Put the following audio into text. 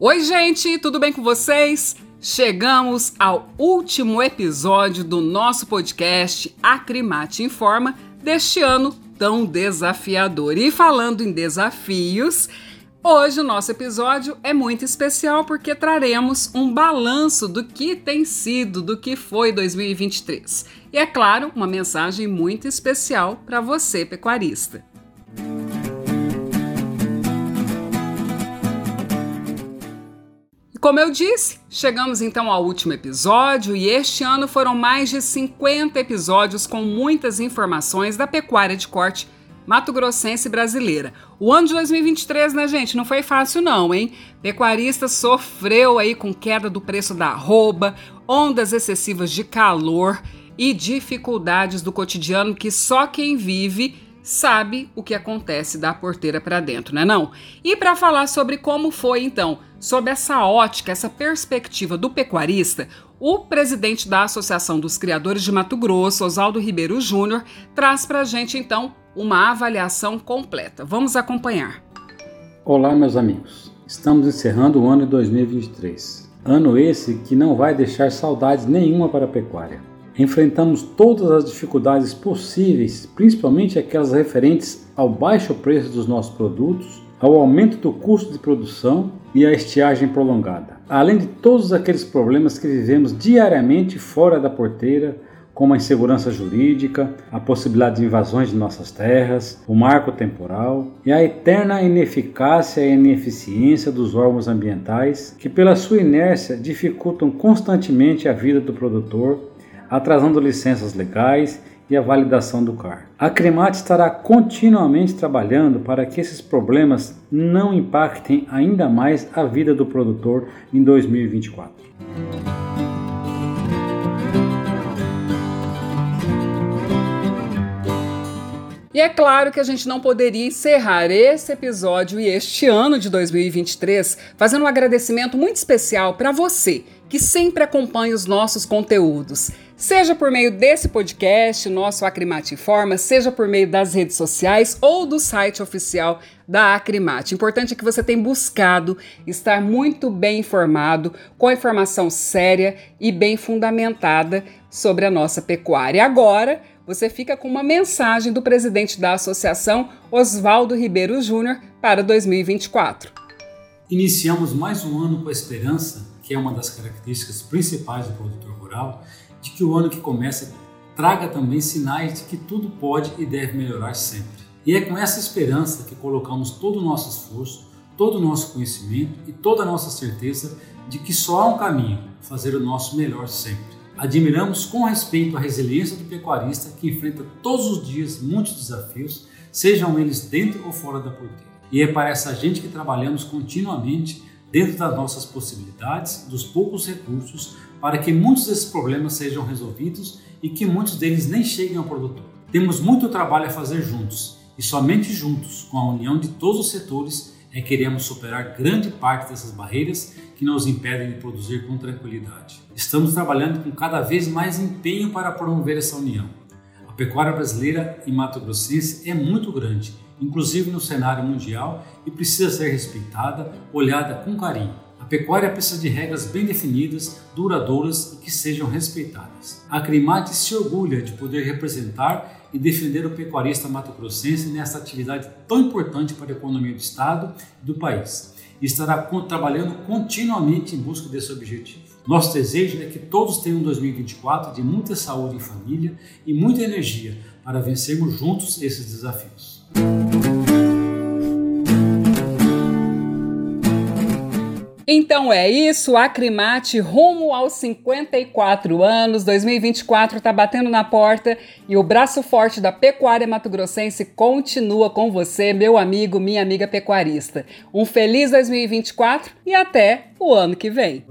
Oi, gente, tudo bem com vocês? Chegamos ao último episódio do nosso podcast Acrimate Informa deste ano tão desafiador. E falando em desafios, hoje o nosso episódio é muito especial porque traremos um balanço do que tem sido, do que foi 2023. E é claro, uma mensagem muito especial para você, pecuarista. Como eu disse, chegamos então ao último episódio e este ano foram mais de 50 episódios com muitas informações da pecuária de corte mato-grossense brasileira. O ano de 2023, né, gente, não foi fácil não, hein? Pecuarista sofreu aí com queda do preço da arroba, ondas excessivas de calor e dificuldades do cotidiano que só quem vive sabe o que acontece da porteira para dentro, né não? E para falar sobre como foi então, sob essa ótica, essa perspectiva do pecuarista, o presidente da Associação dos Criadores de Mato Grosso, Oswaldo Ribeiro Júnior, traz para a gente então uma avaliação completa. Vamos acompanhar. Olá, meus amigos. Estamos encerrando o ano de 2023. Ano esse que não vai deixar saudades nenhuma para a pecuária. Enfrentamos todas as dificuldades possíveis, principalmente aquelas referentes ao baixo preço dos nossos produtos, ao aumento do custo de produção e à estiagem prolongada. Além de todos aqueles problemas que vivemos diariamente fora da porteira, como a insegurança jurídica, a possibilidade de invasões de nossas terras, o marco temporal e a eterna ineficácia e ineficiência dos órgãos ambientais, que pela sua inércia dificultam constantemente a vida do produtor atrasando licenças legais e a validação do CAR. A Cremate estará continuamente trabalhando para que esses problemas não impactem ainda mais a vida do produtor em 2024. E é claro que a gente não poderia encerrar esse episódio e este ano de 2023 fazendo um agradecimento muito especial para você que sempre acompanha os nossos conteúdos. Seja por meio desse podcast, nosso Acrimate Informa, seja por meio das redes sociais ou do site oficial da Acrimate. Importante é que você tenha buscado estar muito bem informado, com informação séria e bem fundamentada sobre a nossa pecuária. Agora, você fica com uma mensagem do presidente da associação, Oswaldo Ribeiro Júnior, para 2024. Iniciamos mais um ano com a esperança, que é uma das características principais do produtor rural, de que o ano que começa traga também sinais de que tudo pode e deve melhorar sempre. E é com essa esperança que colocamos todo o nosso esforço, todo o nosso conhecimento e toda a nossa certeza de que só há um caminho, fazer o nosso melhor sempre. Admiramos com respeito a resiliência do pecuarista que enfrenta todos os dias muitos desafios, sejam eles dentro ou fora da porteira. E é para essa gente que trabalhamos continuamente dentro das nossas possibilidades, dos poucos recursos, para que muitos desses problemas sejam resolvidos e que muitos deles nem cheguem ao produtor. Temos muito trabalho a fazer juntos e somente juntos, com a união de todos os setores, é que iremos superar grande parte dessas barreiras que nos impedem de produzir com tranquilidade. Estamos trabalhando com cada vez mais empenho para promover essa união. A pecuária brasileira e mato-grossense é muito grande, inclusive no cenário mundial, e precisa ser respeitada, olhada com carinho. A pecuária precisa de regras bem definidas, duradouras e que sejam respeitadas. A Crimate se orgulha de poder representar e defender o pecuarista mato-grossense nesta atividade tão importante para a economia do Estado e do país. E estará trabalhando continuamente em busca desse objetivo. Nosso desejo é que todos tenham um 2024 de muita saúde em família e muita energia para vencermos juntos esses desafios. Então é isso, Acrimate rumo aos 54 anos, 2024 está batendo na porta e o braço forte da pecuária mato-grossense continua com você, meu amigo, minha amiga pecuarista. Um feliz 2024 e até o ano que vem.